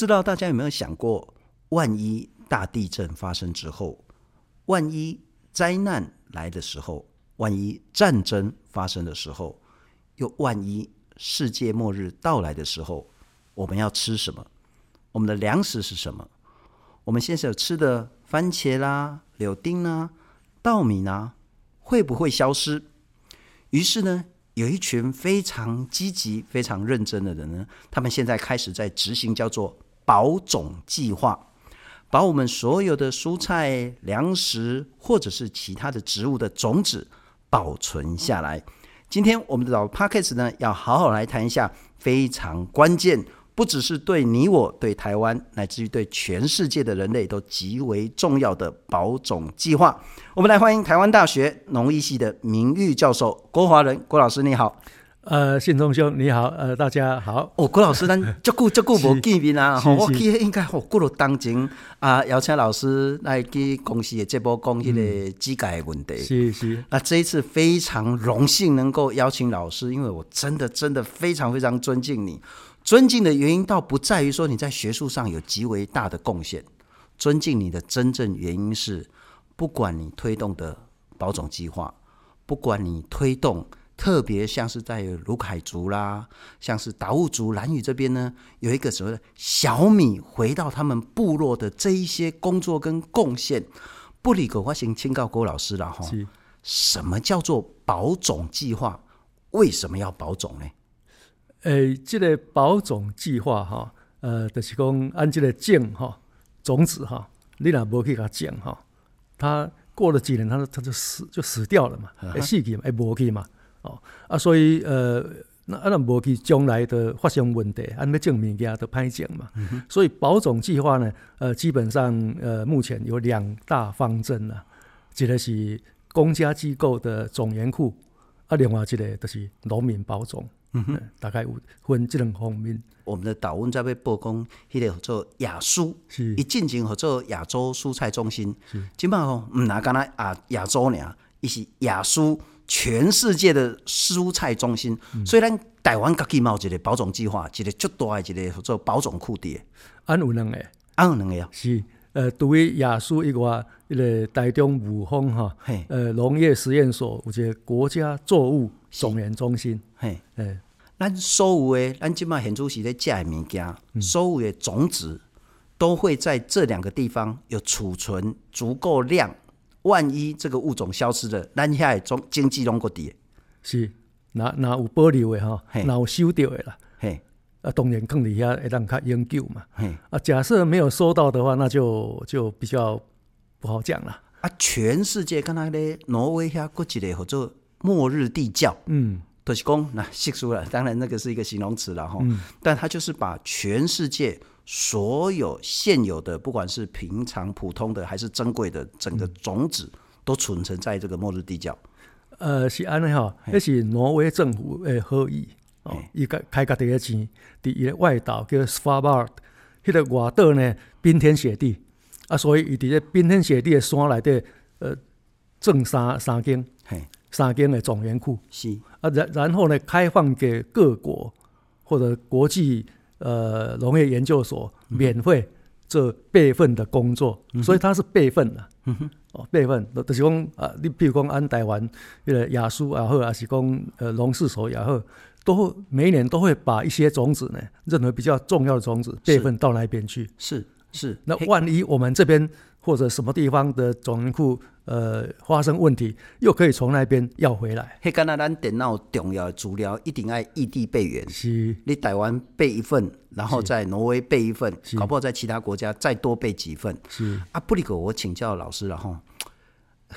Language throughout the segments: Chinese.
不知道大家有没有想过，万一大地震发生之后，万一灾难来的时候，万一战争发生的时候，又万一世界末日到来的时候，我们要吃什么？我们的粮食是什么？我们现在有吃的番茄啦、柳丁啦、稻米啦，会不会消失？于是呢，有一群非常积极、非常认真的人呢，他们现在开始在执行叫做保种计划，把我们所有的蔬菜、粮食或者是其他的植物的种子保存下来。今天我们的老 Podcast 呢，要好好来谈一下非常关键。不只是对你我、对台湾，乃至于对全世界的人类都极为重要的保种计划。我们来欢迎台湾大学农艺系的名誉教授郭华仁郭老师，你好。呃，信忠兄你好，呃，大家好。哦，郭老师，咱这久这久无见面啊，我记得应该好过了当前啊，邀请老师来给公司的节目讲迄个机改问题。是是。那这一次非常荣幸能够邀请老师，因为我真的真的非常非常尊敬你。尊敬的原因倒不在于说你在学术上有极为大的贡献，尊敬你的真正原因是，不管你推动的保种计划，不管你推动特别像是在卢凯族啦，像是达悟族兰屿这边呢，有一个所谓的小米回到他们部落的这一些工作跟贡献，不离狗，我先请告郭老师了哈，什么叫做保种计划？为什么要保种呢？诶、欸，这个保种计划哈，呃，就是讲按这个种哈种子哈，你若无去给它种哈，它过了几年，它它就死就死掉了嘛，会死去嘛，会无去嘛，哦啊，所以呃，那啊那无去，将来的发生问题，安要种物件都歹证嘛，嗯、所以保种计划呢，呃，基本上呃，目前有两大方针啦，一个是公家机构的种源库，啊，另外一个就是农民保种。嗯哼，大概有分这两方面。我们的岛温在被曝光，迄个叫做亚蔬，是一进前叫做亚洲蔬菜中心。基本上唔拿干那亚亚洲尔，伊是亚蔬全世界的蔬菜中心。嗯、所以咱台湾自己嘛有一个保种计划，一个足大的一个叫做保种库地。安有两个，安有两个啊。是呃，对于亚蔬以外，一个台中五峰哈，呃，农业实验所，有一个国家作物。种源中心，嘿，诶，咱所有的，咱即马现主时咧食的物件，所有的种子都会在这两个地方有储存足够量。万一这个物种消失了，咱遐诶种经济拢个跌。是，那那有保留的吼，那有收到的啦，嘿，啊，当然更伫遐会当较永久嘛，嘿，啊，假设没有收到的话，那就就比较不好讲了。啊，全世界敢若咧挪威遐过一个叫做。末日地窖，嗯，都是讲那细数了，当然那个是一个形容词了哈，嗯，但他就是把全世界所有现有的，不管是平常普通的还是珍贵的，整个种子都存存在这个末日地窖。呃，是安尼哈，那是挪威政府的好意哦，伊开开个第一钱，第一个外岛叫 Svalbard，迄个外岛呢冰天雪地。啊，所以伊伫个冰天雪地的山内底，呃，种三三间。三间的种源库。是。啊，然然后呢，开放给各国或者国际呃农业研究所免费做备份的工作，嗯、所以它是备份的，嗯、哦，备份。就是讲啊，你比如讲安台湾迄个亚苏也好，还是讲呃农事所也好，都每一年都会把一些种子呢，任何比较重要的种子备份到那边去，是是，是，那万一我们这边。或者什么地方的种源库呃发生问题，又可以从那边要回来。迄干那咱电脑重要的资料一定爱异地备援。是，你台湾备一份，然后在挪威备一份，搞不好在其他国家再多备几份。是啊，布里格我请教老师了哈。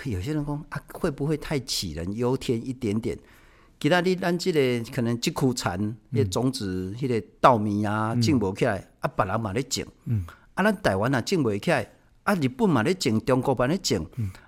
有些人讲啊，会不会太杞人忧天一点点？其他你咱这个可能即苦产，那种子，迄个稻米啊，种不起来，嗯、啊，别人嘛咧种。嗯。啊，咱台湾啊，种不起来。啊，日本嘛咧种，中国嘛咧种，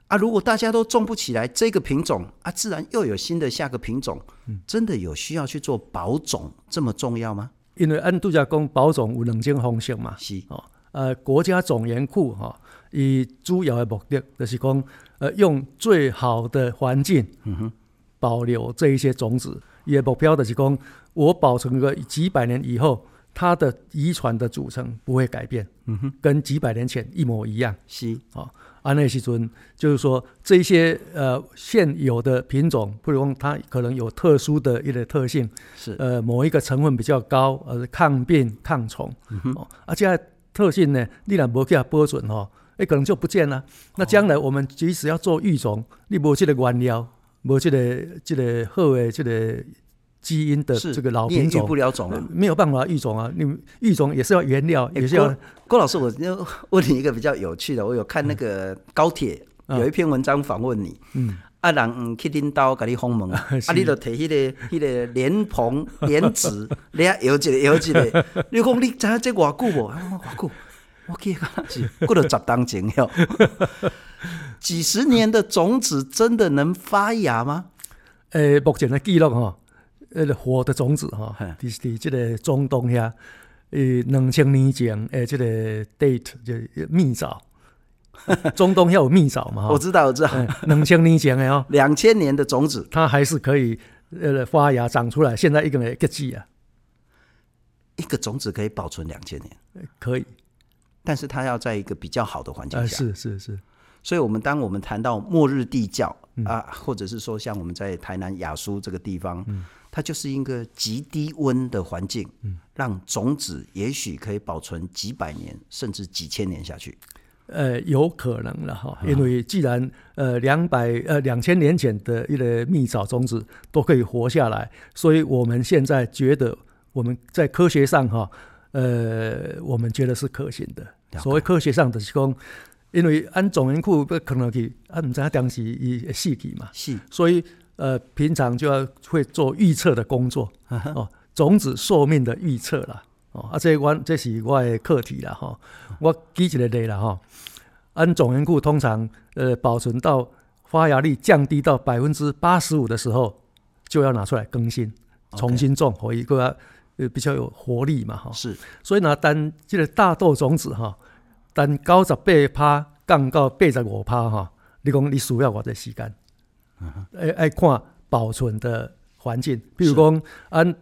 啊，如果大家都种不起来这个品种，啊，自然又有新的下个品种，真的有需要去做保种这么重要吗？因为按度假讲保种有两种方式嘛，是。哦，呃，国家种源库哈，以主要的目的就是讲，呃，用最好的环境，嗯哼，保留这一些种子，也目标就是讲，我保存个几百年以后。它的遗传的组成不会改变，嗯哼，跟几百年前一模一样。是啊，安内西尊就是说这些呃现有的品种，不如说它可能有特殊的一个特性，是呃某一个成分比较高，呃抗病抗虫，嗯哼，哦，而且特性呢，你若无给它保存哦，哎可能就不见了。那将来我们即使要做育种，你无这个原料，无这个这个好的这个。基因的这个老品种育不了种，没有办法育种啊！你育种也是要原料，也是要。郭老师，我就问你一个比较有趣的，我有看那个高铁有一篇文章访问你，嗯，啊人去领导给你访问啊，啊你就提迄个迄个莲蓬 莲子，你啊摇一个摇一个，你讲你知影这偌久无？偌久？我记得是过了十当前哟，几十年的种子真的能发芽吗？诶，目前的记录哈。呃，活的种子哈，是是这个中东遐，呃，两千年前，诶，这个 date 就蜜枣，中东要有蜜枣嘛？我知道，我知道，两千年前的哦，两千年的种子，它还是可以呃发芽长出来。现在一个一个季啊，一个种子可以保存两千年，可以，但是它要在一个比较好的环境下，呃、是是是。所以，我们当我们谈到末日地窖、嗯、啊，或者是说像我们在台南雅书这个地方。嗯它就是一个极低温的环境，嗯，让种子也许可以保存几百年甚至几千年下去。呃，有可能了哈，因为既然呃两百呃两千年前的一个蜜枣种子都可以活下来，所以我们现在觉得我们在科学上哈，呃，我们觉得是可行的。所谓科学上的是说，因为按种源库不可能去，啊，毋知影当时伊会死去嘛，是，所以。呃，平常就要会做预测的工作哦，种子寿命的预测啦，哦，啊，这我这是我的课题啦哈，我举一个例啦哈，按种源库通常呃保存到发芽率降低到百分之八十五的时候，就要拿出来更新，重新种，和一个呃比较有活力嘛哈，是，所以呢，单这个大豆种子哈，单九十八趴降到八十五趴哈，你讲你需要偌侪时间？爱爱看保存的环境，比如讲按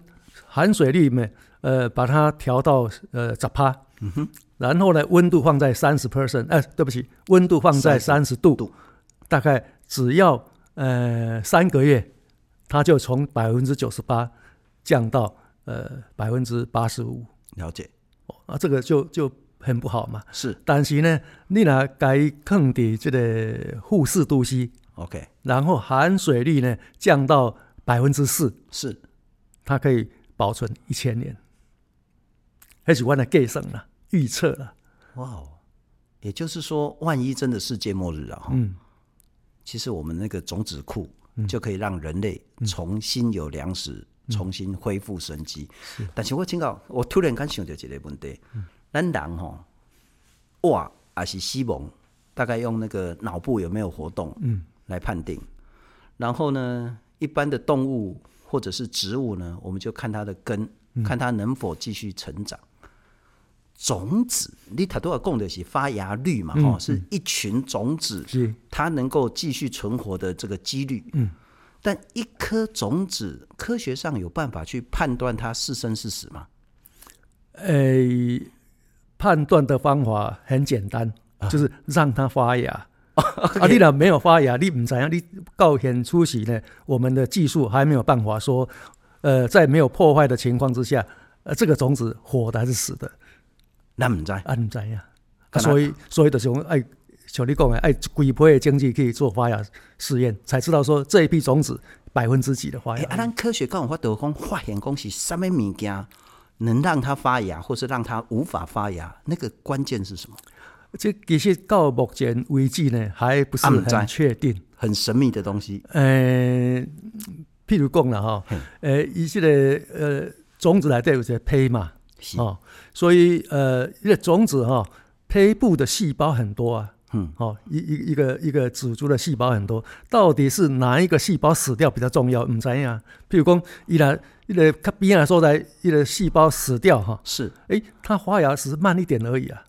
含水率呢，呃，把它调到呃十趴，嗯哼，然后呢，温度放在三十 percent，哎，对不起，温度放在三十度，度，大概只要呃三个月，它就从百分之九十八降到呃百分之八十五。了解，哦，啊，这个就就很不好嘛。是，但是呢，你若该坑的这个负四度 C。OK，然后含水率呢降到百分之四，是，它可以保存一千年，还是我的计算了预测了，哇哦，也就是说，万一真的世界末日了，嗯，其实我们那个种子库就可以让人类重新有粮食，嗯、重新恢复生机。是，但是我警告，我突然间想到一个问题，咱人吼，哇，还是死亡，大概用那个脑部有没有活动？嗯。来判定，然后呢，一般的动物或者是植物呢，我们就看它的根，嗯、看它能否继续成长。种子，你太多要供的是发芽率嘛，哈、嗯，是一群种子，是它能够继续存活的这个几率。嗯，但一颗种子，科学上有办法去判断它是生是死吗？诶、呃，判断的方法很简单，啊、就是让它发芽。啊，你若没有发芽，你唔知影，你到现初期呢，我们的技术还没有办法说，呃，在没有破坏的情况之下，呃，这个种子活的还是死的，那唔知，啊唔知呀，所以所以就是讲，哎，像你讲的，哎，规批的经济可以做发芽试验，才知道说这一批种子百分之几的发芽。啊，咱科学讲法都讲发现讲是什么物件能让它发芽，或是让它无法发芽，那个关键是什么？这其实到目前为止呢，还不是很确定，很神秘的东西。呃，譬如讲了哈，呃，一些的呃种子来对有些胚嘛，哦，所以呃，一个种子哈，胚部的细胞很多啊，嗯，哦，一一一个一个子株的细胞很多，到底是哪一个细胞死掉比较重要？唔知呀。譬如讲，伊来一个较边啊，说在一个细胞死掉哈，是，哎，它发芽只是慢一点而已啊。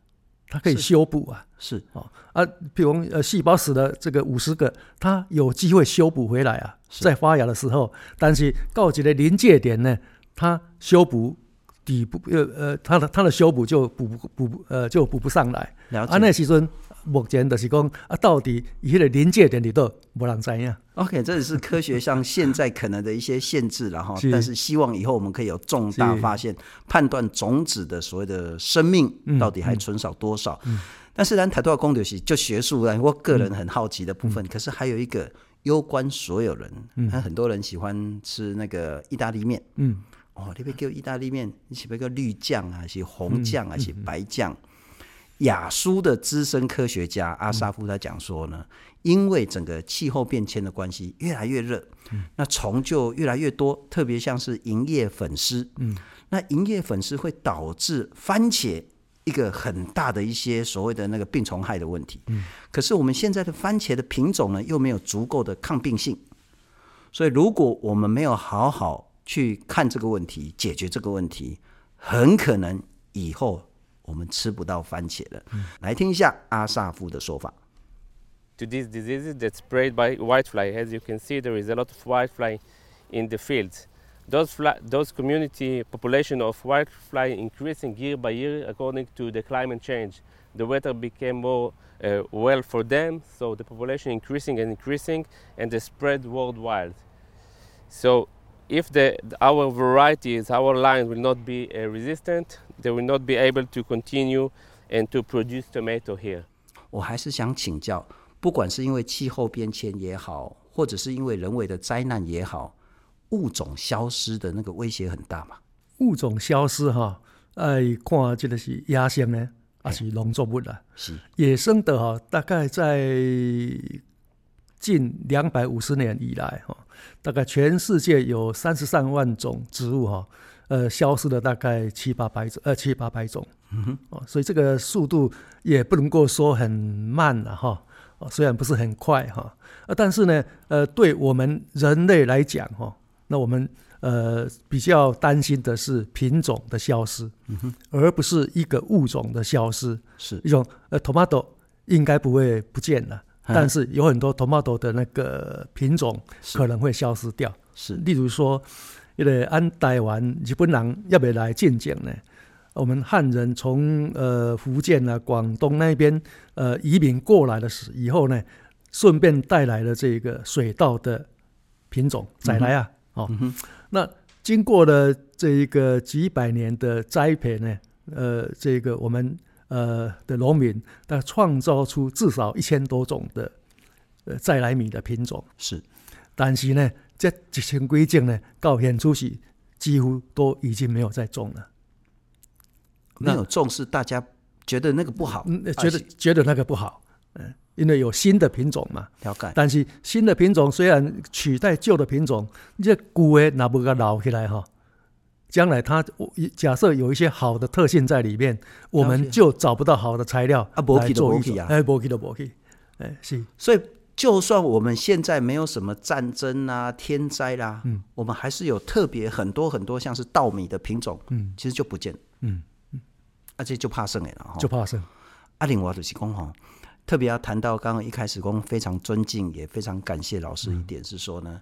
它可以修补啊，是哦啊，比如呃，细胞死了这个五十个，它有机会修补回来啊，在发芽的时候，但是到一个临界点呢，它修补底部呃呃，它的它的修补就补补补呃就补不上来。了解。啊，那时阵目前就是讲啊，到底伊迄个临界点里头无人知影。OK，这只是科学上现在可能的一些限制了 哈，但是希望以后我们可以有重大发现，判断种子的所谓的生命到底还存少多少。嗯嗯、但是咱太多讲就是就学术来，我个人很好奇的部分，嗯、可是还有一个攸关所有人，嗯，很多人喜欢吃那个意大利面，嗯。哦，你别给意大利面，你是不是个绿酱啊，还是红酱还是白酱？亚苏的资深科学家阿萨夫他讲说呢，因为整个气候变迁的关系，越来越热，那虫就越来越多，特别像是银叶粉丝，嗯，那银叶粉丝会导致番茄一个很大的一些所谓的那个病虫害的问题。嗯，可是我们现在的番茄的品种呢，又没有足够的抗病性，所以如果我们没有好好去看这个问题，解决这个问题，很可能以后 我们吃不到番茄了。嗯、来听一下阿萨夫的说法。To these diseases that spread by whitefly, as you can see, there is a lot of whitefly in the fields. Those fly, those community population of whitefly increasing year by year according to the climate change. The weather became more uh, well for them, so the population increasing and increasing, and they spread worldwide. So if the our varieties, our lines will not be uh, resistant, they will not be able to continue and to produce tomato here. 我还是想请教，不管是因为气候变迁也好，或者是因为人为的灾难也好，物种消失的那个威胁很大嘛？物种消失哈，哎，看这个是野生呢，还是农作物啊？是野生的哈，大概在近两百五十年以来哈。大概全世界有三十三万种植物哈，呃，消失了大概七八百种，呃，七八百种，嗯哼，哦，所以这个速度也不能够说很慢了哈，哦，虽然不是很快哈，呃，但是呢，呃，对我们人类来讲哈，那我们呃比较担心的是品种的消失，嗯哼，而不是一个物种的消失，是一种呃，tomato 应该不会不见了。但是有很多 tomato 的那个品种可能会消失掉，是，例如说，因为按台湾日本人要不要来进境呢？我们汉人从呃福建啊、广东那边呃移民过来的时以后呢，顺便带来了这个水稻的品种再来啊，哦，嗯、那经过了这一个几百年的栽培呢，呃，这个我们。呃的农民，他创造出至少一千多种的呃再来米的品种是，但是呢，这几千规种呢，到现出是几乎都已经没有再种了。没有种是大家觉得那个不好，嗯、觉得觉得那个不好，嗯，因为有新的品种嘛。了解。但是新的品种虽然取代旧的品种，这旧的那不个老起来哈。将来它假设有一些好的特性在里面，我们就找不到好的材料啊，来做一种哎，不可以的，不可以。哎，是。所以，就算我们现在没有什么战争啊、天灾啦，嗯，我们还是有特别很多很多像是稻米的品种，嗯，其实就不见，嗯嗯，而且就怕剩哎了哈，就怕剩。阿玲瓦的是讲哈，特别要谈到刚刚一开始讲非常尊敬也非常感谢老师一点是说呢，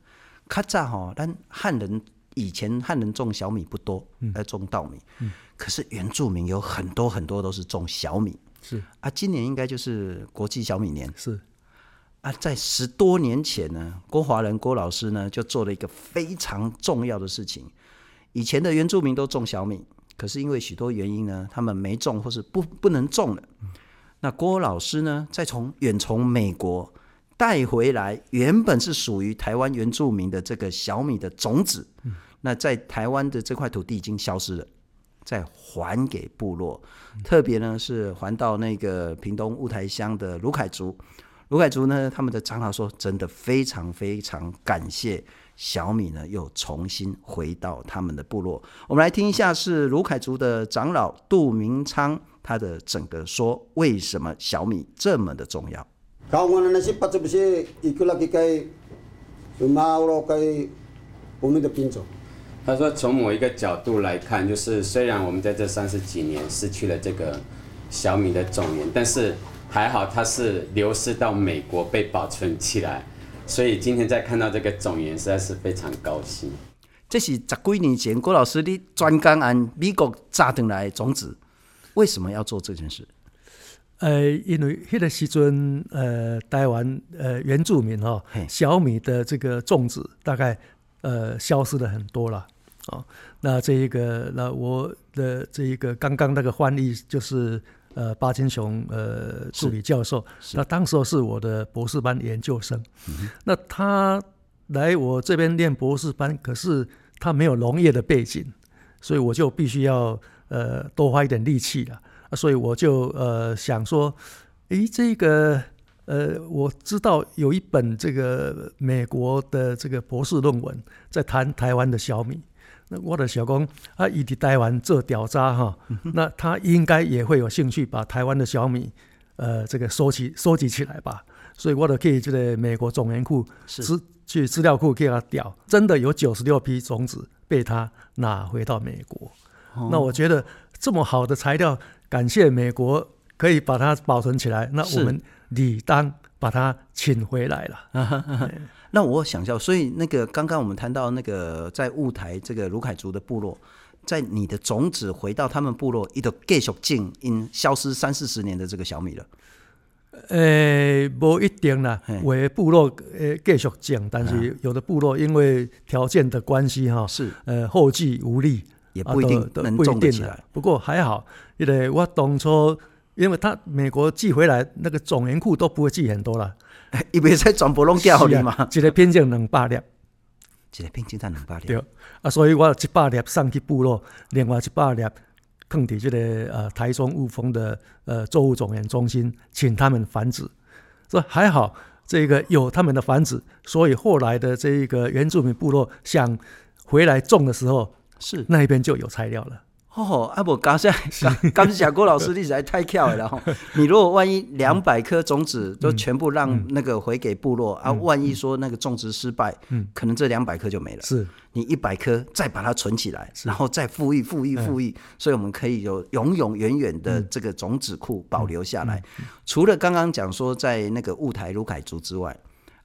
较早哈，但汉人。以前汉人种小米不多，来种稻米。嗯嗯、可是原住民有很多很多都是种小米。是啊，今年应该就是国际小米年。是啊，在十多年前呢，郭华人郭老师呢就做了一个非常重要的事情。以前的原住民都种小米，可是因为许多原因呢，他们没种或是不不能种了。嗯、那郭老师呢，再从远从美国。带回来原本是属于台湾原住民的这个小米的种子，那在台湾的这块土地已经消失了，再还给部落，特别呢是还到那个屏东雾台乡的鲁凯族，鲁凯族呢他们的长老说，真的非常非常感谢小米呢又重新回到他们的部落。我们来听一下是鲁凯族的长老杜明昌他的整个说，为什么小米这么的重要。他说：“从某一个角度来看，就是虽然我们在这三十几年失去了这个小米的种源，但是还好它是流失到美国被保存起来，所以今天再看到这个种源，实在是非常高兴。”这是十几年前郭老师你专工按美国炸回来的种子，为什么要做这件事？呃，因为迄个时阵，呃，台湾呃原住民哈、哦，小米的这个种植大概呃消失了很多了。啊、哦。那这一个，那我的这一个刚刚那个翻译就是呃巴金雄呃助理教授，那当时候是我的博士班研究生，嗯、那他来我这边念博士班，可是他没有农业的背景，所以我就必须要呃多花一点力气了。所以我就呃想说，诶，这个呃，我知道有一本这个美国的这个博士论文在谈台湾的小米，那我的小工啊，以及台湾做调查哈，那他应该也会有兴趣把台湾的小米呃这个收集收集起来吧。所以我就可以这个美国种源库资去资料库给他调，真的有九十六批种子被他拿回到美国。那我觉得这么好的材料。感谢美国可以把它保存起来，那我们理当把它请回来了。那我想笑，所以那个刚刚我们谈到那个在雾台这个卢凯族的部落，在你的种子回到他们部落，一个继续种因消失三四十年的这个小米了。呃、欸，不一定啦，我的部落呃继续种，但是有的部落因为条件的关系哈，是呃后继无力。也不一定能种得起来，不过还好，因为我当初，因为他美国寄回来那个种源库都不会寄很多了，伊袂使全部拢寄给你嘛，一个品种两百粒，一个品种才两百粒，对，啊，所以我一百粒送去部落，另外一百粒放伫这个呃台中雾峰的呃作物种源中心，请他们繁殖，所以还好，这个有他们的繁殖，所以后来的这一个原住民部落想回来种的时候。是。那一边就有材料了哦。啊不，刚才刚才郭老师，你实在太巧了哈。你如果万一两百颗种子都全部让那个回给部落、嗯、啊，万一说那个种植失败，嗯，可能这两百颗就没了。是你一百颗再把它存起来，然后再复育、复育、复育，所以我们可以有永永远远的这个种子库保留下来。除了刚刚讲说在那个雾台鲁凯族之外，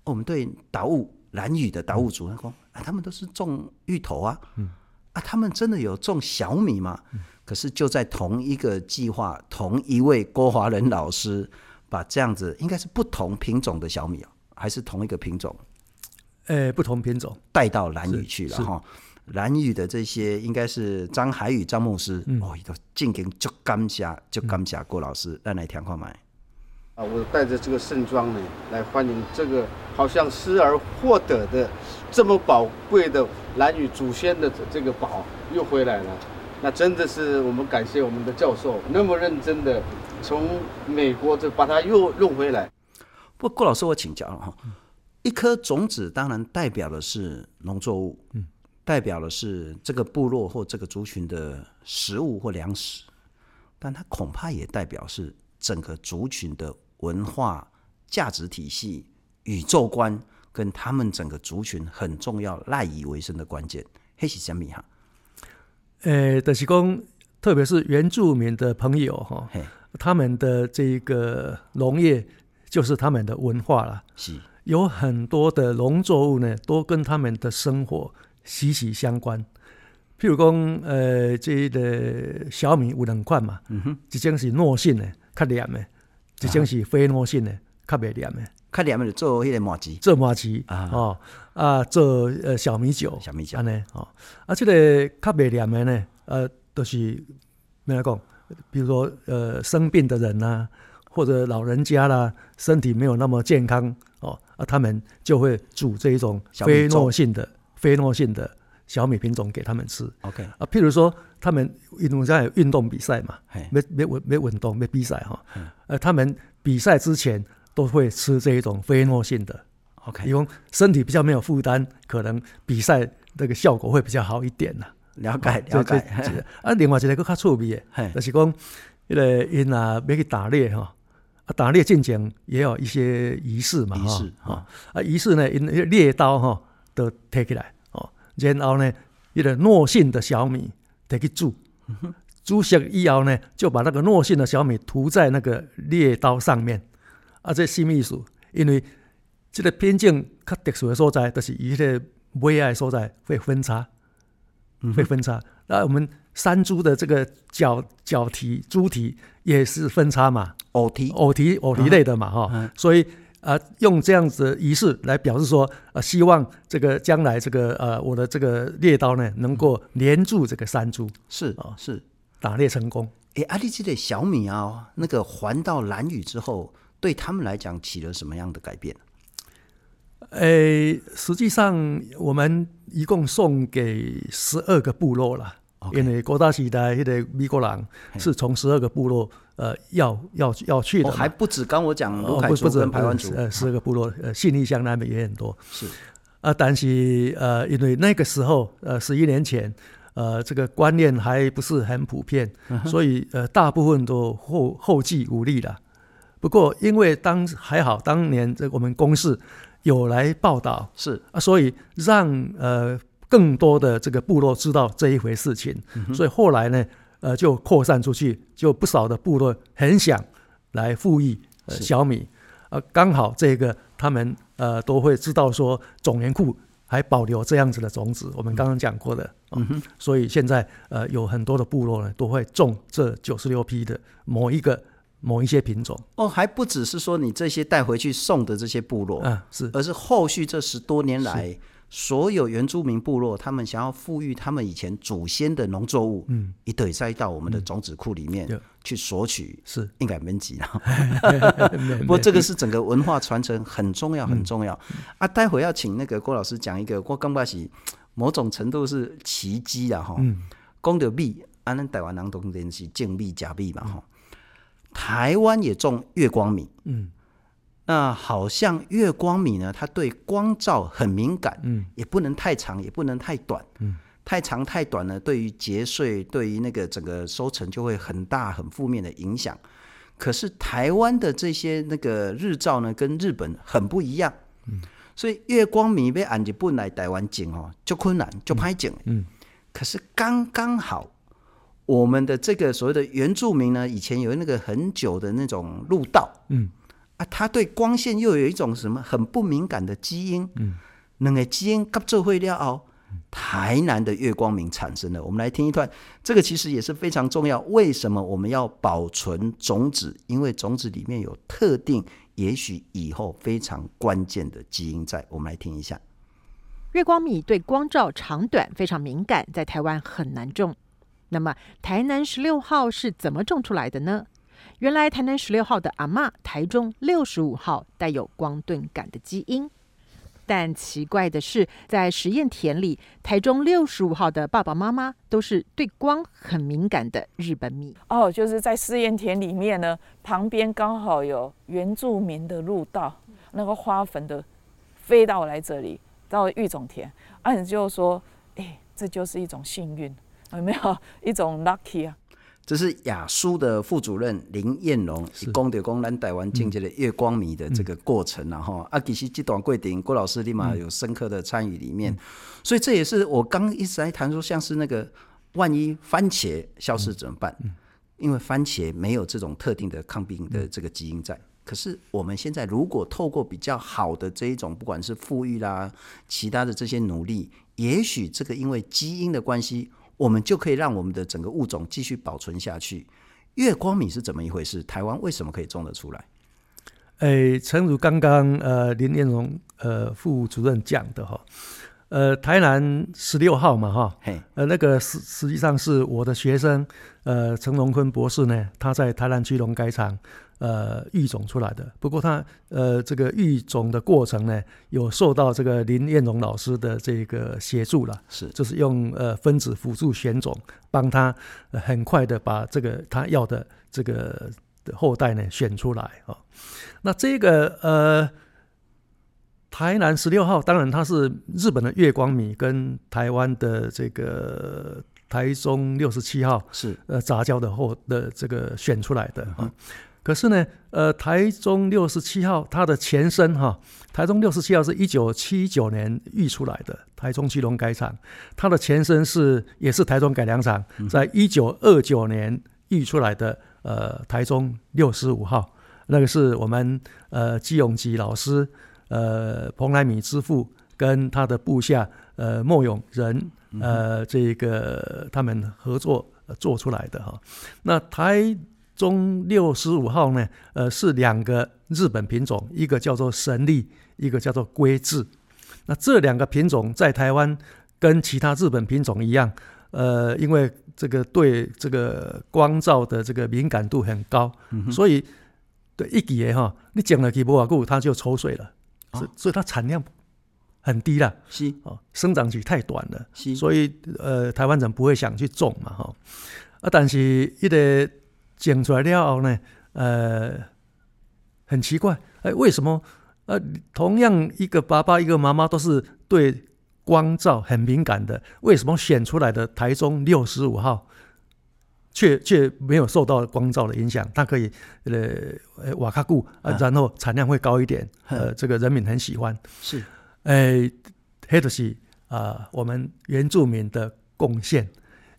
我们对达悟兰屿的达悟族，他说啊，他们都是种芋头啊，嗯。啊，他们真的有种小米吗？嗯、可是就在同一个计划，同一位郭华仁老师把这样子，应该是不同品种的小米啊，还是同一个品种？呃、欸，不同品种带到蓝屿去了哈。蓝屿的这些应该是张海宇张牧师、嗯、哦，一个进行就感谢就感谢郭老师，来来听看买。啊，我带着这个盛装呢，来欢迎这个好像失而获得的这么宝贵的兰屿祖先的这个宝又回来了。那真的是我们感谢我们的教授那么认真的从美国这把它又弄回来。不过郭老师，我请教了哈，一颗种子当然代表的是农作物，嗯，代表的是这个部落或这个族群的食物或粮食，但它恐怕也代表是整个族群的。文化价值体系、宇宙观，跟他们整个族群很重要、赖以为生的关键，那是什么哈？呃、欸，就是讲，特别是原住民的朋友哈，他们的这个农业就是他们的文化了。是，有很多的农作物呢，都跟他们的生活息息相关。譬如讲，呃，这个小米有两款嘛，嗯哼，一种是糯性的，较黏的。这种是非糯性的，较袂黏的，较黏的就做迄个麻糬，做麻糬啊，哦啊，做呃小米酒，小米酒。安尼哦，啊，这个较袂黏的呢，呃，都、就是咩来讲，比如说呃生病的人呐、啊，或者老人家啦，身体没有那么健康哦，啊，他们就会煮这一种非糯性的、非糯性的小米品种给他们吃。OK 啊，譬如说。他们运动家有运动比赛嘛？没没运没运动没比赛哈。呃，他们比赛之前都会吃这一种非糯性的，OK，因为身体比较没有负担，可能比赛那个效果会比较好一点呐。了解了解。啊，另外一个更较趣味的，就是讲，那个因啊要去打猎哈，啊打猎进前也有一些仪式嘛，仪式哈，啊仪式呢，因猎刀哈都提起来哦，然后呢，一个糯性的小米。得去煮，煮熟以后呢，就把那个糯性的小米涂在那个猎刀上面。啊，这什么意思？因为这个品种较特殊的所在，就是伊个尾爱所在会分叉，会分叉。那、嗯、我们山猪的这个脚脚蹄、猪蹄也是分叉嘛，偶蹄、偶蹄、偶蹄类的嘛，哈、嗯。所以啊、呃，用这样子的仪式来表示说，呃，希望这个将来这个呃，我的这个猎刀呢，能够连住这个山猪，是啊，是打猎成功。哎，阿力记得小米啊，那个还到蓝屿之后，对他们来讲起了什么样的改变？诶，实际上我们一共送给十二个部落了.因为国大时代那个美国人是从十二个部落呃要要要去的、哦，还不止刚我讲鲁凯族跟排湾族，呃，十二个部落，呃，信义乡那边也很多，是。啊，但是呃，因为那个时候呃，十一年前，呃，这个观念还不是很普遍，嗯、所以呃，大部分都后后继无力了。不过因为当还好，当年这我们公视。有来报道。是。啊，所以让呃更多的这个部落知道这一回事情，嗯、所以后来呢，呃就扩散出去，就不少的部落很想来复育、呃、小米，呃刚好这个他们呃都会知道说种源库还保留这样子的种子，我们刚刚讲过的，嗯哼，所以现在呃有很多的部落呢都会种这九十六批的某一个。某一些品种。哦，还不只是说你这些带回去送的这些部落啊，是，而是后续这十多年来，所有原住民部落他们想要复育他们以前祖先的农作物，嗯，一堆塞到我们的种子库里面去索取，是。应该没急了。不过这个是整个文化传承很重要，很重要、嗯、啊！待会要请那个郭老师讲一个，我刚开始某种程度是奇迹啊哈，讲到米，安那台湾人当然是种米假米嘛哈。台湾也种月光米，嗯，那好像月光米呢，它对光照很敏感，嗯，也不能太长，也不能太短，嗯，太长太短呢，对于结穗，对于那个整个收成就会很大很负面的影响。可是台湾的这些那个日照呢，跟日本很不一样，嗯，所以月光米被按日本来台湾种哦，就困难就拍种，嗯，可是刚刚好。我们的这个所谓的原住民呢，以前有那个很久的那种路道，嗯啊，他对光线又有一种什么很不敏感的基因，嗯，那个基因合作会了后，台南的月光米产生了。我们来听一段，这个其实也是非常重要。为什么我们要保存种子？因为种子里面有特定，也许以后非常关键的基因在。我们来听一下，月光米对光照长短非常敏感，在台湾很难种。那么台南十六号是怎么种出来的呢？原来台南十六号的阿嬷，台中六十五号带有光钝感的基因，但奇怪的是，在实验田里，台中六十五号的爸爸妈妈都是对光很敏感的日本米。哦，就是在试验田里面呢，旁边刚好有原住民的路道，那个花粉的飞到来这里，到育种田，啊，你就说，哎，这就是一种幸运。有没有一种 lucky 啊？这是雅书的副主任林彦龙讲的，讲咱台湾境界的月光迷的这个过程，然后啊，其实这段过程郭老师立马有深刻的参与里面，嗯，所以这也是我刚一直在谈说，像是那个万一番茄消失怎么办？因为番茄没有这种特定的抗病的这个基因在。可是我们现在如果透过比较好的这一种，不管是富裕啦，其他的这些努力，也许这个因为基因的关系。我们就可以让我们的整个物种继续保存下去。月光米是怎么一回事？台湾为什么可以种得出来？诶，诚如刚刚呃林彦荣呃副主任讲的哈，呃台南十六号嘛哈，呃那个实实际上是我的学生呃陈荣坤博士呢，他在台南区农改场。呃，育种出来的。不过他呃，这个育种的过程呢，有受到这个林彦荣老师的这个协助了。是，就是用呃分子辅助选种，帮他很快的把这个他要的这个的后代呢选出来啊、哦。那这个呃，台南十六号，当然它是日本的月光米，跟台湾的这个台中六十七号是呃杂交的后的这个选出来的啊。嗯可是呢，呃，台中六十七号它的前身哈，台中六十七号是一九七九年育出来的，台中基隆改场，它的前身是也是台中改良厂，在一九二九年育出来的，呃，台中六十五号，那个是我们呃季永吉老师，呃，蓬莱米之父跟他的部下呃莫永仁呃这个他们合作做出来的哈。那台中六十五号呢，呃是两个日本品种，一个叫做神力，一个叫做龟智。那这两个品种在台湾跟其他日本品种一样，呃，因为这个对这个光照的这个敏感度很高，嗯、所以对一季哈，你讲了几波瓦固，它就抽水了，哦、所以它产量很低了，是。哦，生长期太短了，是。所以呃，台湾人不会想去种嘛哈，啊，但是一个种出来了后呢，呃，很奇怪，哎，为什么？呃，同样一个爸爸一个妈妈都是对光照很敏感的，为什么选出来的台中六十五号却却没有受到光照的影响？它可以呃瓦卡固啊，然后产量会高一点，呃，这个人民很喜欢。是，哎，黑的是啊，我们原住民的贡献，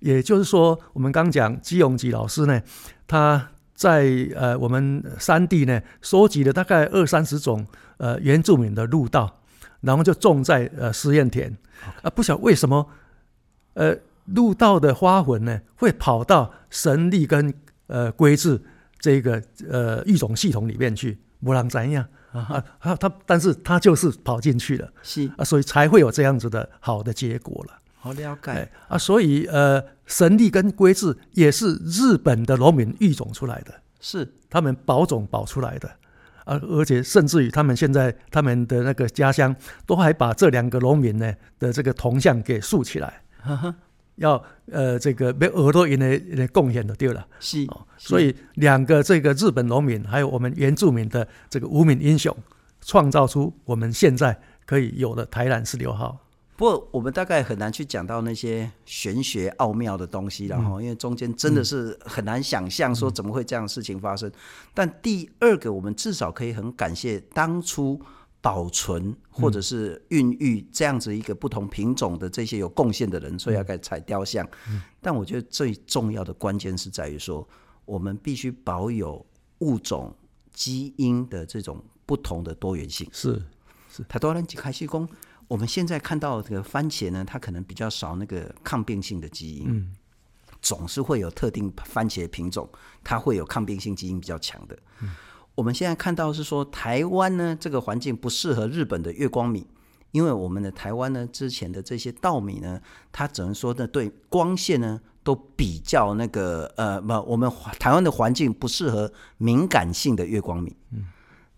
也就是说，我们刚讲基永吉老师呢，他。在呃，我们山地呢，收集了大概二三十种呃原住民的鹿道，然后就种在呃试验田。啊，不晓得为什么，呃，鹿道的花粉呢会跑到神力跟呃龟治这个呃育种系统里面去，不让怎样啊？他他，但是他就是跑进去了，是啊，所以才会有这样子的好的结果了。好了解。啊，所以呃，神力跟龟治也是日本的农民育种出来的，是。他们保种保出来的。啊，而且甚至于他们现在他们的那个家乡都还把这两个农民呢的这个铜像给竖起来，呵呵要呃这个被耳朵因的贡献的对了，是，哦，所以两个这个日本农民还有我们原住民的这个无名英雄，创造出我们现在可以有的台南十六号。不过我们大概很难去讲到那些玄学奥妙的东西，然后因为中间真的是很难想象说怎么会这样的事情发生。但第二个，我们至少可以很感谢当初保存或者是孕育这样子一个不同品种的这些有贡献的人，所以要该采雕像。但我觉得最重要的关键是在于说，我们必须保有物种基因的这种不同的多元性。是是，他多人开始讲。我们现在看到这个番茄呢，它可能比较少那个抗病性的基因，嗯，总是会有特定番茄品种，它会有抗病性基因比较强的。嗯，我们现在看到是说，台湾呢这个环境不适合日本的月光米，因为我们的台湾呢之前的这些稻米呢，它只能说呢对光线呢都比较那个呃不，我们台湾的环境不适合敏感性的月光米，嗯，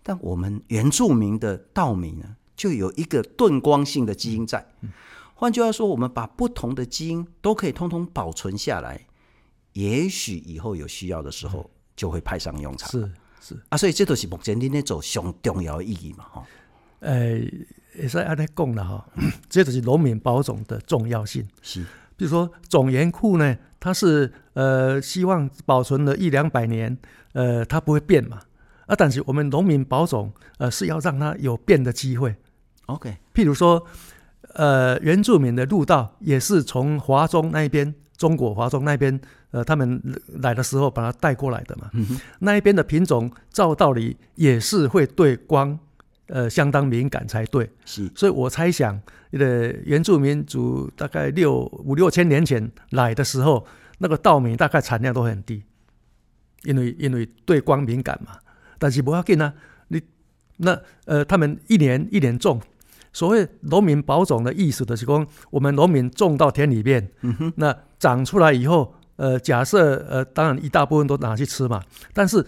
但我们原住民的稻米呢，就有一个钝光性的基因在，换句话说，我们把不同的基因都可以通通保存下来，也许以后有需要的时候就会派上用场。是是啊，所以这都是目前你那种上重要的意义嘛，哈。诶，也是按你讲了哈，这就是农民保种的重要性。是，比如说种源库呢，它是呃希望保存了一两百年，呃，它不会变嘛。啊，但是我们农民保种，呃，是要让它有变的机会。OK，譬如说，呃，原住民的路道也是从华中那一边，中国华中那边，呃，他们来的时候把它带过来的嘛。嗯、那一边的品种，照道理也是会对光，呃，相当敏感才对。是，所以我猜想，呃，原住民族大概六五六千年前来的时候，那个稻米大概产量都很低，因为因为对光敏感嘛。但是不要紧啊，你那呃，他们一年一年种。所谓农民保种的意思，就是说，我们农民种到田里面，嗯，那长出来以后，呃，假设呃，当然一大部分都拿去吃嘛。但是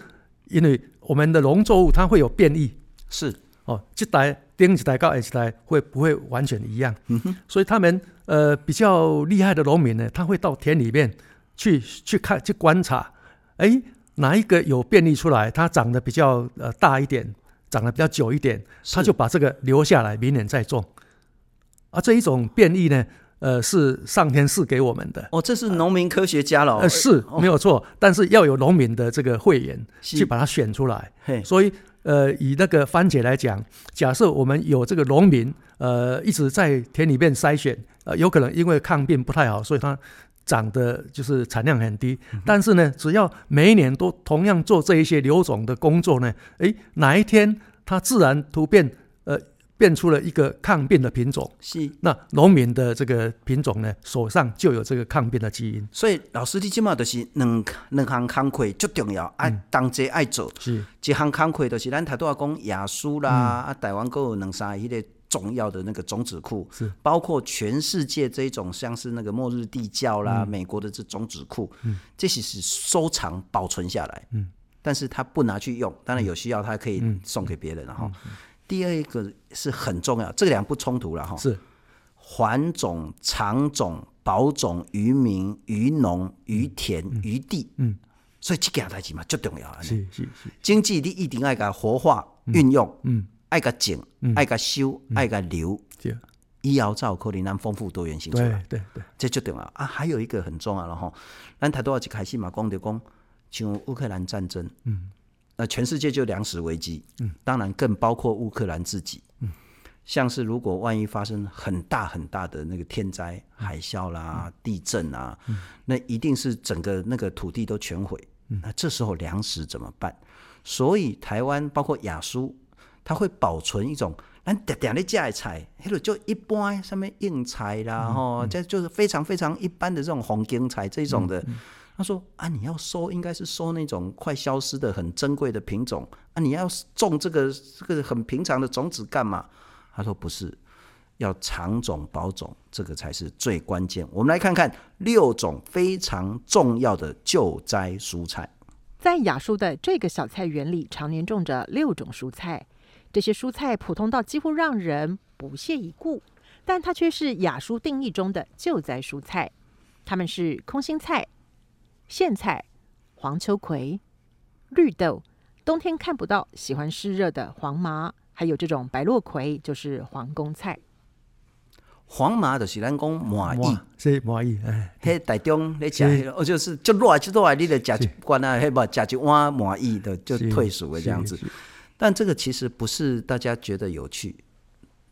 因为我们的农作物它会有变异，是哦，这代顶一代高一代会不会完全一样？嗯哼，所以他们呃比较厉害的农民呢，他会到田里面去去看去观察，哎，哪一个有变异出来，它长得比较呃大一点。长得比较久一点，他就把这个留下来，明年再种。啊，这一种变异呢，呃，是上天赐给我们的。哦，这是农民科学家了。呃，是没有错，但是要有农民的这个慧眼去把它选出来。所以，呃，以那个番茄来讲，假设我们有这个农民，呃，一直在田里面筛选，呃，有可能因为抗病不太好，所以它。长得就是产量很低，但是呢，只要每一年都同样做这一些留种的工作呢，诶，哪一天它自然突变，呃，变出了一个抗病的品种。是，那农民的这个品种呢，手上就有这个抗病的基因。所以老师，你今嘛就是两两项工课最重要，爱当即爱做。是，一项工课就是咱头拄仔讲亚苏啦，啊，台湾各有两三个重要的那个种子库，是包括全世界这种像是那个末日地窖啦，美国的这种子库，嗯这些是收藏保存下来。嗯。但是他不拿去用，当然有需要，他可以送给别人。然后，第二一个是很重要，这两不冲突了哈。是还种、长种、保种、渔民、渔农、渔田、渔地。嗯，所以这件代志嘛，最重要。是是是，经济你一定爱个活化运用，嗯，爱个种，爱个修，爱个留。对，以后才有可能咱丰富多元性出来。对对对，这最重要啊！还有一个很重要了哈，咱太多一开始嘛，讲就讲。像乌克兰战争，嗯，那全世界就粮食危机，嗯，当然更包括乌克兰自己，嗯，像是如果万一发生很大很大的那个天灾、海啸啦、地震啊，嗯，那一定是整个那个土地都全毁，嗯，那这时候粮食怎么办？所以台湾包括亚苏，它会保存一种咱点点的芥菜，那个就一般上面硬菜啦，吼，这就是非常非常一般的这种红茎菜这种的。他说：“啊，你要收，应该是收那种快消失的、很珍贵的品种啊！你要种这个这个很平常的种子干嘛？”他说：“不是，要长种保种，这个才是最关键。”我们来看看六种非常重要的救灾蔬菜。在亚叔的这个小菜园里，常年种着六种蔬菜。这些蔬菜普通到几乎让人不屑一顾，但它却是亚叔定义中的救灾蔬菜。它们是空心菜。苋菜、黄秋葵、绿豆，冬天看不到，喜欢湿热的黄麻，还有这种白落葵，就是皇宫菜。黄麻就是咱讲麻薏，是麻薏，哎，嘿，台中你吃，哦，就是就热就热，你得吃一罐啊，嘿不，吃一碗麻薏的就退暑了这样子。但这个其实不是大家觉得有趣，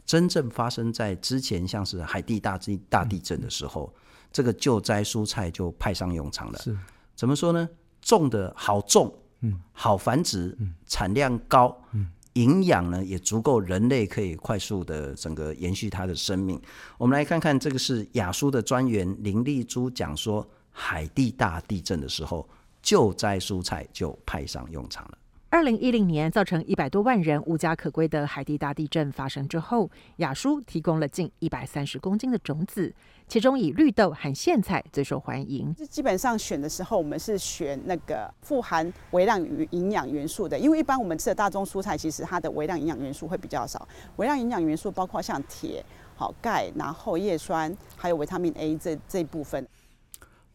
真正发生在之前，像是海地大地大地震的时候。嗯这个救灾蔬菜就派上用场了。是，怎么说呢？种的好种，嗯，好繁殖，嗯，产量高，嗯，营养呢也足够，人类可以快速的整个延续它的生命。我们来看看这个是雅书的专员林丽珠讲说，海地大地震的时候，救灾蔬菜就派上用场了。二零一零年，造成一百多万人无家可归的海地大地震发生之后，雅叔提供了近一百三十公斤的种子，其中以绿豆和苋菜最受欢迎。基本上选的时候，我们是选那个富含微量与营养元素的，因为一般我们吃的大宗蔬菜，其实它的微量营养元素会比较少。微量营养元素包括像铁、好钙，然后叶酸，还有维他命 A 这这一部分。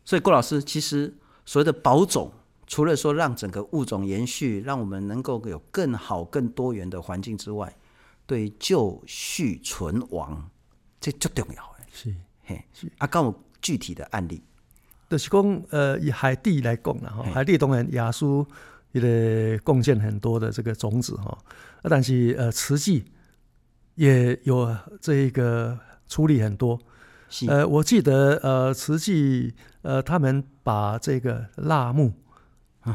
所以郭老师，其实所谓的保种。除了说让整个物种延续，让我们能够有更好、更多元的环境之外，对就续存亡，这最重要的。是，嘿，是。啊，告我具体的案例，就是讲，呃，以海地来讲啦，哈，海地当然亚苏也得贡献很多的这个种子哈，啊，但是呃，慈济也有这一个处理很多。是，呃，我记得呃，慈济呃，他们把这个辣木。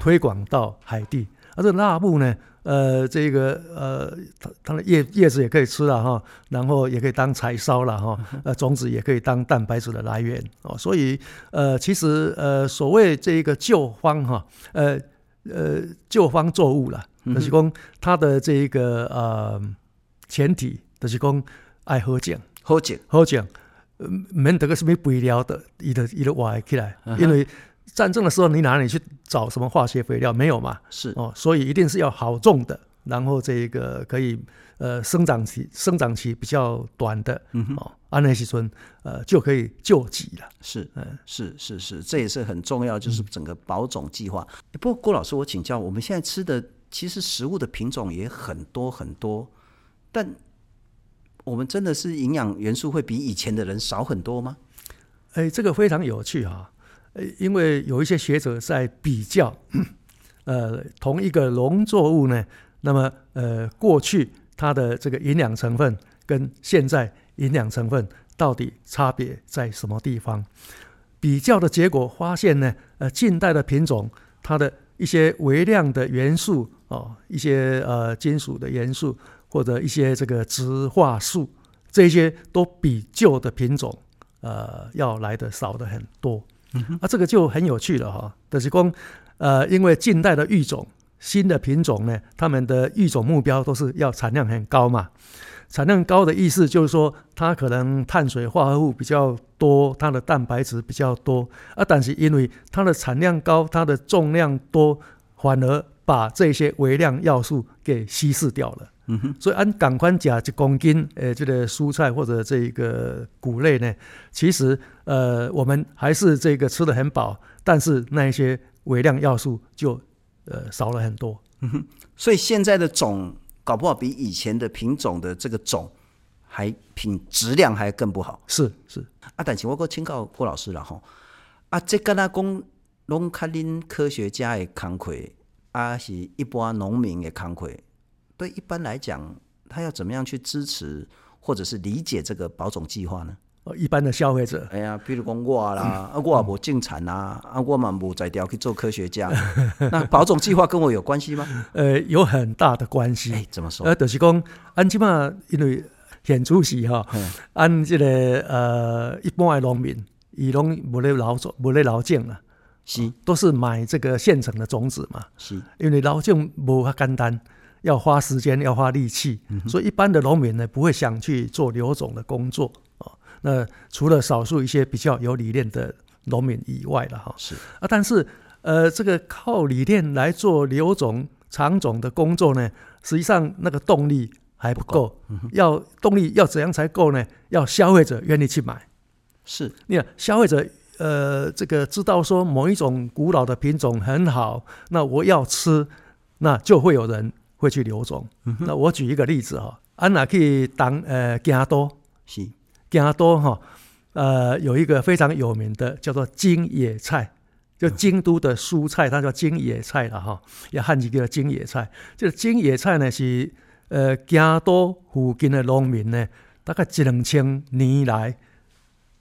推广到海地，而、啊、这辣木呢，呃，这个呃，它它的叶叶子也可以吃了哈，然后也可以当柴烧了哈，呃，种子也可以当蛋白质的来源哦，所以呃，其实呃，所谓这个旧方哈，呃呃，旧方作物了，就是讲它的这一个呃前提，就是讲爱好种，好种，好种，免得个什么肥料的，伊的伊的挖起来，因为。战争的时候，你哪里去找什么化学肥料？没有嘛？是哦，所以一定是要好种的，然后这个可以呃生长期生长期比较短的，嗯哼哦，安内西村呃就可以救急了。是，嗯，是是是，这也是很重要，就是整个保种计划。嗯、不过郭老师，我请教，我们现在吃的其实食物的品种也很多很多，但我们真的是营养元素会比以前的人少很多吗？哎，这个非常有趣啊。呃因为有一些学者在比较，呃，同一个农作物呢，那么呃，过去它的这个营养成分跟现在营养成分到底差别在什么地方？比较的结果发现呢，呃，近代的品种它的一些微量的元素哦，一些呃金属的元素或者一些这个植化素，这些都比旧的品种呃要来的少的很多。嗯、啊，这个就很有趣了哈。德西公呃，因为近代的育种，新的品种呢，他们的育种目标都是要产量很高嘛。产量高的意思就是说，它可能碳水化合物比较多，它的蛋白质比较多啊。但是因为它的产量高，它的重量多，反而把这些微量要素给稀释掉了。嗯哼。所以按赶快讲一公斤，诶，这个蔬菜或者这个谷类呢，其实呃，我们还是这个吃的很饱，但是那一些微量要素就呃少了很多。嗯哼。所以现在的种。搞不好比以前的品种的这个种还品质量还更不好。是是啊，但请我过请教郭老师了哈。啊，这跟他讲，拢看恁科学家的慷慨，啊是一般农民的工课。对一般来讲，他要怎么样去支持或者是理解这个保种计划呢？一般的消费者，哎呀，比如讲我啦，嗯、啊，我也无进产啊，啊，我嘛无在调去做科学家。那保种计划跟我有关系吗？呃，有很大的关系。哎，怎么说？呃，就是讲，按即嘛，因为现主席哈，按这个呃，一般的农民，伊拢无咧劳作，无咧劳种啦，是，都是买这个现成的种子嘛。是，因为劳种无遐简单，要花时间，要花力气，嗯、所以一般的农民呢，不会想去做留种的工作。啊。那除了少数一些比较有理念的农民以外了哈，是。啊，但是呃，这个靠理念来做留种长种的工作呢，实际上那个动力还不够，不够。要动力要怎样才够呢？要消费者愿意去买，是，你看消费者呃，这个知道说某一种古老的品种很好，那我要吃，那就会有人会去留种。嗯、那我举一个例子哈，安娜可以当呃京都是。京都哈，呃，有一个非常有名的叫做京野菜，就京都的蔬菜，它叫京野菜了哈，也汉字叫京野菜。这个京野菜呢是呃京都附近的农民呢，大概一两千年来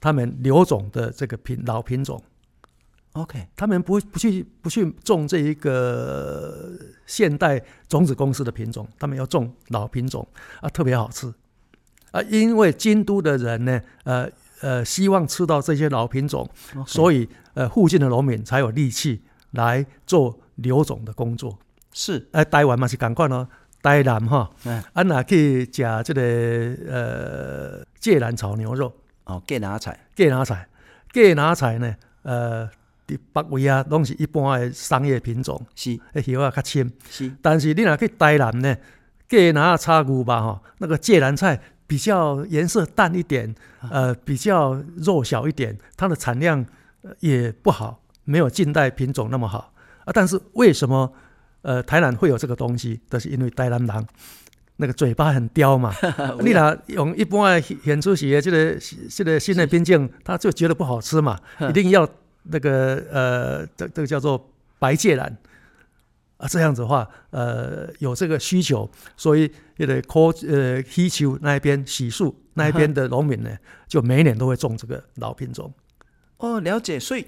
他们留种的这个品老品种。OK，他们不不去不去种这一个现代种子公司的品种，他们要种老品种啊，特别好吃。啊，因为京都的人呢，呃呃，希望吃到这些老品种.所以呃，附近的农民才有力气来做留种的工作。是，呃，台湾嘛是赶快咯，台南哈，嗯安那去吃这个呃芥兰炒牛肉？哦，芥兰菜，芥兰菜，芥兰菜呢，呃，北位啊，拢是一般诶商业品种，是，迄叶啊较深，是。但是你若去台南呢，芥兰炒牛吧，吼，那个芥兰菜。比较颜色淡一点，呃，比较肉小一点，它的产量也不好，没有近代品种那么好啊。但是为什么呃台南会有这个东西？都、就是因为台南人那个嘴巴很刁嘛。你若用一般的现出时的这个这个新的品种，他就觉得不好吃嘛，一定要那个呃这这个叫做白芥兰。啊，这样子的话，呃，有这个需求，所以也得靠呃溪丘那一边、洗漱那一边的农民呢，就每一年都会种这个老品种。哦，了解，所以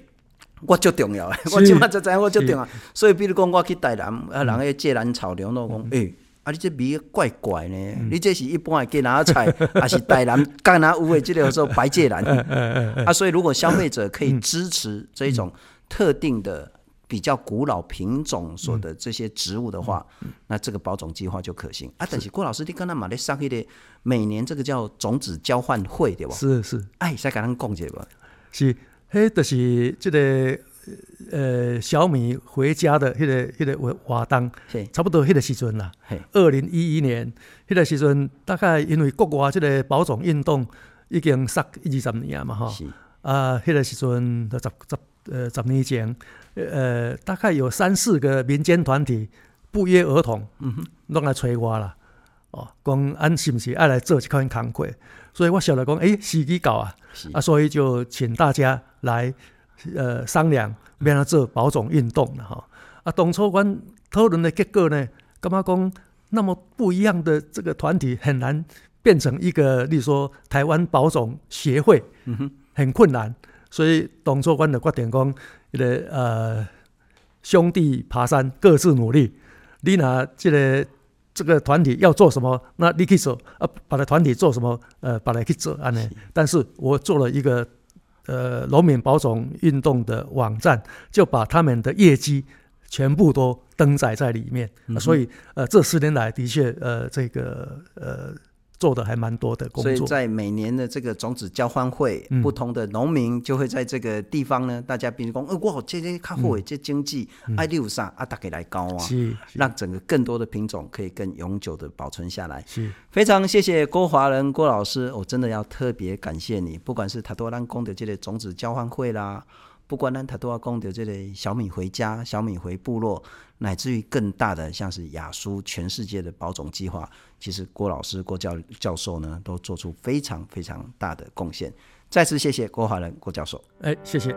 我最重要，我起码就知我最重要。所以比如讲，我去台南，啊，人个芥兰草牛肉，讲，诶，啊，你这味怪怪呢？嗯、你这是一般的芥兰菜，还 是台南干哪有的这个说白芥兰？啊，所以如果消费者可以支持这种特定的。比较古老品种所的这些植物的话，那这个保种计划就可行啊。但是郭老师，你刚才马来上一的每年这个叫种子交换会对吧？是是，哎，再跟他们讲解吧。是，嘿，就是这个呃小米回家的那个那个活动，差不多迄个时阵啦。二零一一年迄个时阵，大概因为国外即个保种运动已经十一二十年嘛哈。是啊，迄个时阵十十呃十年前。呃，大概有三四个民间团体不约而同，嗯，拢来催我啦。哦，讲俺是毋是爱来做一款工课？所以我想来讲，诶，时机到啊，啊，所以就请大家来呃商量，要来做保种运动了哈。啊，当初阮讨论的结果呢，干嘛讲那么不一样的这个团体很难变成一个，例如说台湾保种协会，嗯哼，很困难。所以当初阮就决定讲。这个呃，兄弟爬山，各自努力。你拿这个这个团体要做什么，那你去做啊，把它团体做什么，呃，把它去做啊呢。但是我做了一个呃农民保种运动的网站，就把他们的业绩全部都登载在里面。嗯、所以呃，这十年来的确呃，这个呃。做的还蛮多的工作，所以在每年的这个种子交换会，嗯、不同的农民就会在这个地方呢，大家比如说，呃，哇，这些较好的这经济，爱六啥啊，大家来高啊，让整个更多的品种可以更永久的保存下来。是，非常谢谢郭华仁郭老师，我真的要特别感谢你，不管是他多兰宫的这类种子交换会啦。不管呢，他都要供的这类小米回家、小米回部落，乃至于更大的，像是亚苏全世界的保种计划，其实郭老师、郭教教授呢，都做出非常非常大的贡献。再次谢谢郭华仁郭教授。哎，谢谢。